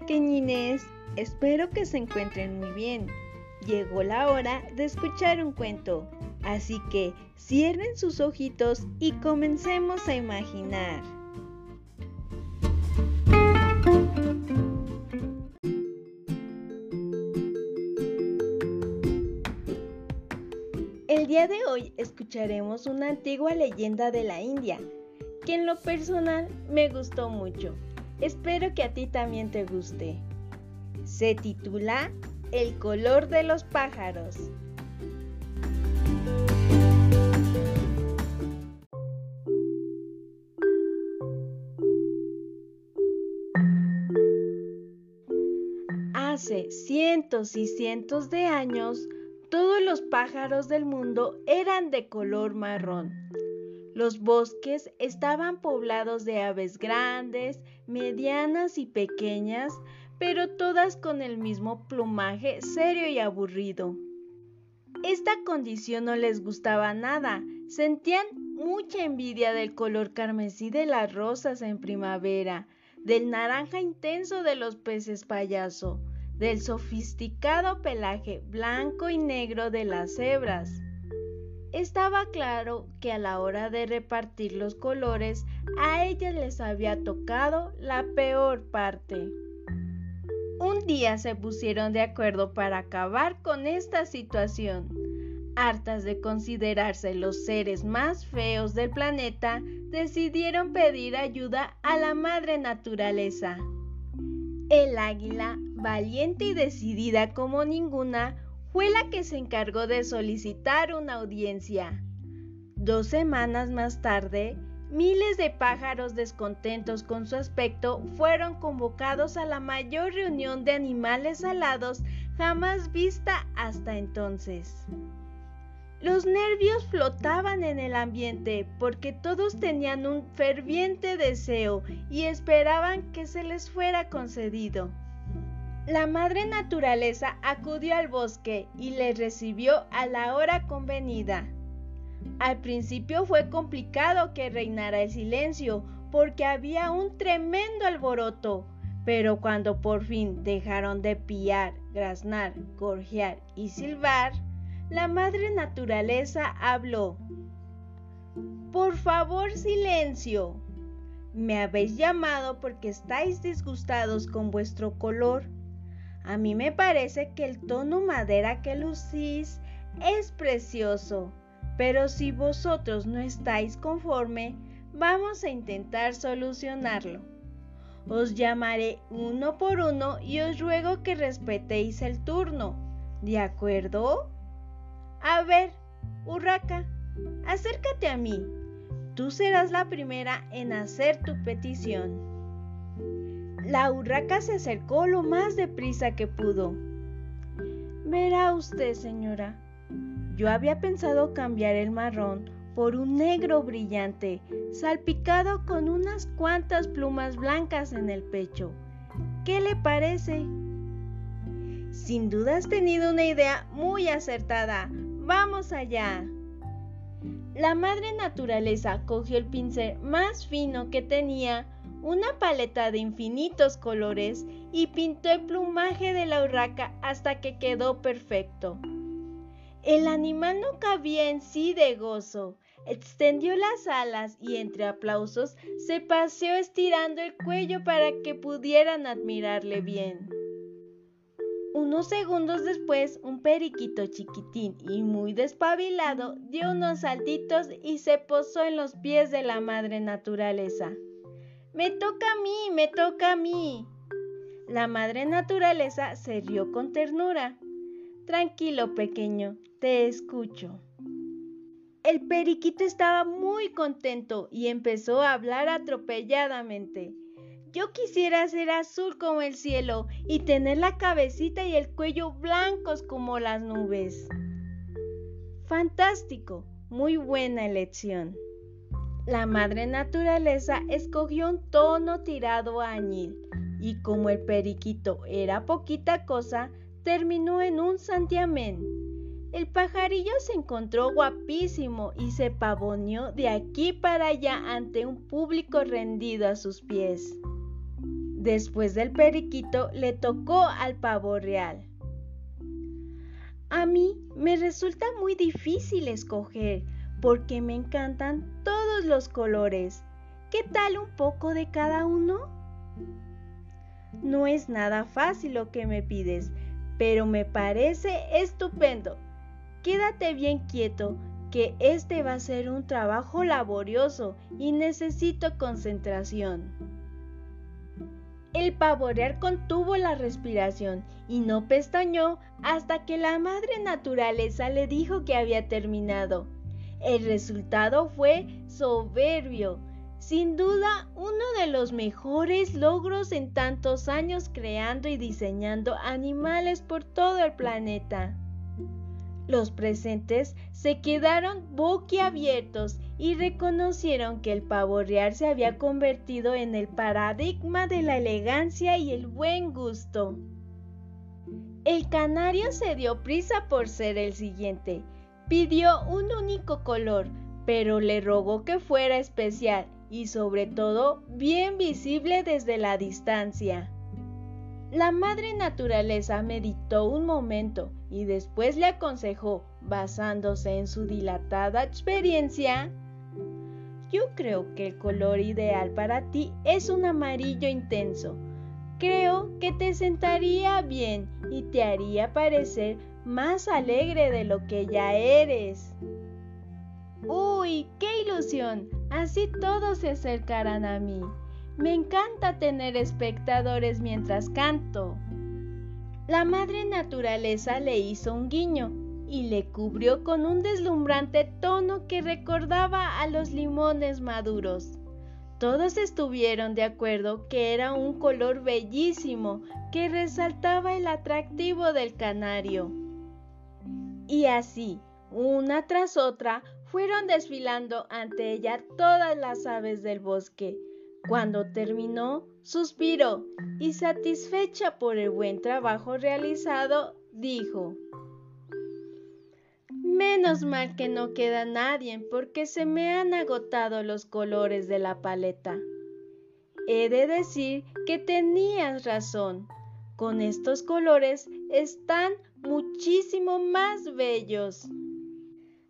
pequeñines, espero que se encuentren muy bien. Llegó la hora de escuchar un cuento, así que cierren sus ojitos y comencemos a imaginar. El día de hoy escucharemos una antigua leyenda de la India, que en lo personal me gustó mucho. Espero que a ti también te guste. Se titula El color de los pájaros. Hace cientos y cientos de años, todos los pájaros del mundo eran de color marrón. Los bosques estaban poblados de aves grandes, medianas y pequeñas, pero todas con el mismo plumaje serio y aburrido. Esta condición no les gustaba nada, sentían mucha envidia del color carmesí de las rosas en primavera, del naranja intenso de los peces payaso, del sofisticado pelaje blanco y negro de las cebras. Estaba claro que a la hora de repartir los colores a ellas les había tocado la peor parte. Un día se pusieron de acuerdo para acabar con esta situación. Hartas de considerarse los seres más feos del planeta, decidieron pedir ayuda a la madre naturaleza. El águila, valiente y decidida como ninguna, fue la que se encargó de solicitar una audiencia. Dos semanas más tarde, miles de pájaros descontentos con su aspecto fueron convocados a la mayor reunión de animales alados jamás vista hasta entonces. Los nervios flotaban en el ambiente porque todos tenían un ferviente deseo y esperaban que se les fuera concedido. La madre naturaleza acudió al bosque y les recibió a la hora convenida. Al principio fue complicado que reinara el silencio porque había un tremendo alboroto, pero cuando por fin dejaron de piar, graznar, gorjear y silbar, la madre naturaleza habló. Por favor, silencio. Me habéis llamado porque estáis disgustados con vuestro color a mí me parece que el tono madera que lucís es precioso, pero si vosotros no estáis conforme, vamos a intentar solucionarlo. Os llamaré uno por uno y os ruego que respetéis el turno. ¿De acuerdo? A ver, Urraca, acércate a mí. Tú serás la primera en hacer tu petición. La urraca se acercó lo más deprisa que pudo. Verá usted, señora, yo había pensado cambiar el marrón por un negro brillante, salpicado con unas cuantas plumas blancas en el pecho. ¿Qué le parece? Sin duda has tenido una idea muy acertada. Vamos allá. La madre naturaleza cogió el pincel más fino que tenía, una paleta de infinitos colores y pintó el plumaje de la urraca hasta que quedó perfecto. El animal no cabía en sí de gozo. Extendió las alas y entre aplausos se paseó estirando el cuello para que pudieran admirarle bien. Unos segundos después, un periquito chiquitín y muy despabilado dio unos saltitos y se posó en los pies de la madre naturaleza. Me toca a mí, me toca a mí. La madre naturaleza se rió con ternura. Tranquilo, pequeño, te escucho. El periquito estaba muy contento y empezó a hablar atropelladamente. Yo quisiera ser azul como el cielo y tener la cabecita y el cuello blancos como las nubes. Fantástico, muy buena elección. La madre naturaleza escogió un tono tirado a añil y como el periquito era poquita cosa, terminó en un santiamén. El pajarillo se encontró guapísimo y se pavoneó de aquí para allá ante un público rendido a sus pies. Después del periquito le tocó al pavo real. A mí me resulta muy difícil escoger porque me encantan todos los colores. ¿Qué tal un poco de cada uno? No es nada fácil lo que me pides, pero me parece estupendo. Quédate bien quieto, que este va a ser un trabajo laborioso y necesito concentración. El pavorear contuvo la respiración y no pestañó hasta que la madre naturaleza le dijo que había terminado. El resultado fue soberbio. Sin duda, uno de los mejores logros en tantos años creando y diseñando animales por todo el planeta. Los presentes se quedaron boquiabiertos y reconocieron que el pavorear se había convertido en el paradigma de la elegancia y el buen gusto. El canario se dio prisa por ser el siguiente. Pidió un único color, pero le rogó que fuera especial y sobre todo bien visible desde la distancia. La madre naturaleza meditó un momento y después le aconsejó, basándose en su dilatada experiencia, yo creo que el color ideal para ti es un amarillo intenso. Creo que te sentaría bien y te haría parecer más alegre de lo que ya eres. ¡Uy, qué ilusión! Así todos se acercarán a mí. Me encanta tener espectadores mientras canto. La madre naturaleza le hizo un guiño y le cubrió con un deslumbrante tono que recordaba a los limones maduros. Todos estuvieron de acuerdo que era un color bellísimo que resaltaba el atractivo del canario. Y así, una tras otra, fueron desfilando ante ella todas las aves del bosque, cuando terminó, suspiró y satisfecha por el buen trabajo realizado, dijo, Menos mal que no queda nadie porque se me han agotado los colores de la paleta. He de decir que tenías razón. Con estos colores están muchísimo más bellos.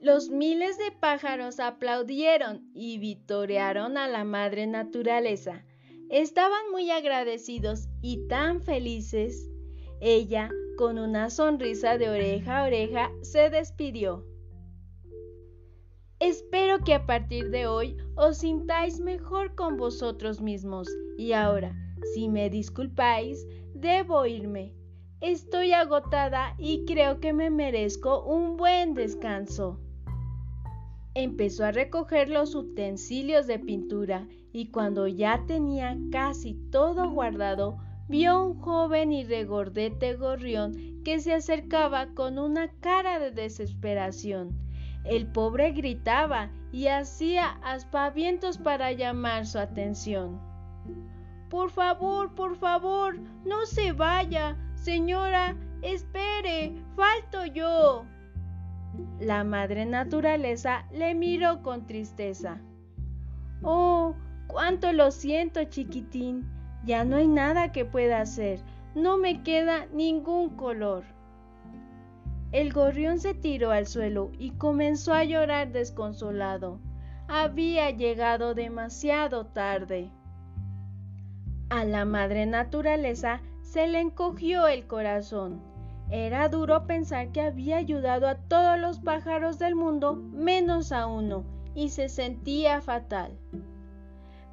Los miles de pájaros aplaudieron y vitorearon a la madre naturaleza. Estaban muy agradecidos y tan felices. Ella, con una sonrisa de oreja a oreja, se despidió. Espero que a partir de hoy os sintáis mejor con vosotros mismos. Y ahora, si me disculpáis, debo irme. Estoy agotada y creo que me merezco un buen descanso. Empezó a recoger los utensilios de pintura y cuando ya tenía casi todo guardado, vio un joven y regordete gorrión que se acercaba con una cara de desesperación. El pobre gritaba y hacía aspavientos para llamar su atención. Por favor, por favor, no se vaya. Señora, espere, falto yo. La madre naturaleza le miró con tristeza. Oh, cuánto lo siento, chiquitín. Ya no hay nada que pueda hacer. No me queda ningún color. El gorrión se tiró al suelo y comenzó a llorar desconsolado. Había llegado demasiado tarde. A la madre naturaleza se le encogió el corazón. Era duro pensar que había ayudado a todos los pájaros del mundo menos a uno y se sentía fatal.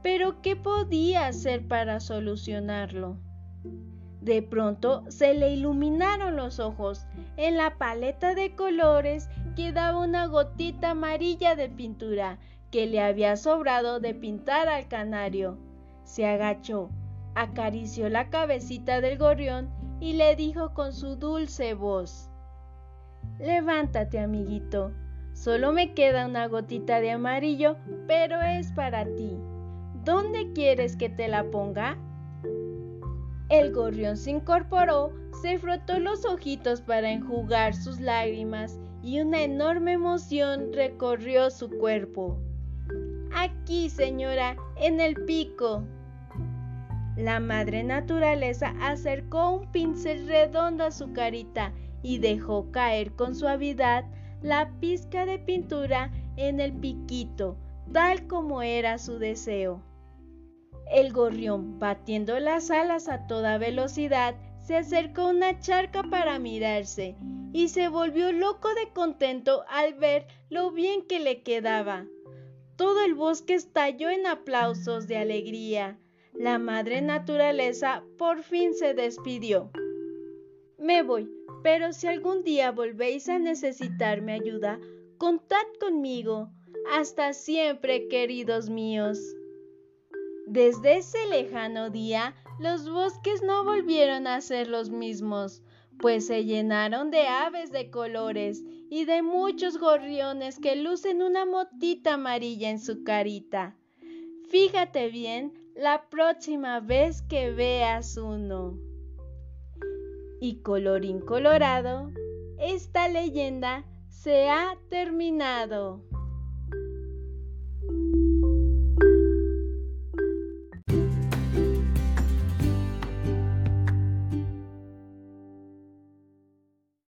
Pero ¿qué podía hacer para solucionarlo? De pronto se le iluminaron los ojos. En la paleta de colores quedaba una gotita amarilla de pintura que le había sobrado de pintar al canario. Se agachó, acarició la cabecita del gorrión y le dijo con su dulce voz, Levántate, amiguito, solo me queda una gotita de amarillo, pero es para ti. ¿Dónde quieres que te la ponga? El gorrión se incorporó, se frotó los ojitos para enjugar sus lágrimas y una enorme emoción recorrió su cuerpo. Aquí, señora, en el pico. La madre naturaleza acercó un pincel redondo a su carita y dejó caer con suavidad la pizca de pintura en el piquito, tal como era su deseo. El gorrión, batiendo las alas a toda velocidad, se acercó a una charca para mirarse y se volvió loco de contento al ver lo bien que le quedaba. Todo el bosque estalló en aplausos de alegría. La madre naturaleza por fin se despidió. Me voy, pero si algún día volvéis a necesitar mi ayuda, contad conmigo. Hasta siempre, queridos míos. Desde ese lejano día, los bosques no volvieron a ser los mismos, pues se llenaron de aves de colores y de muchos gorriones que lucen una motita amarilla en su carita. Fíjate bien la próxima vez que veas uno. Y colorín colorado, esta leyenda se ha terminado.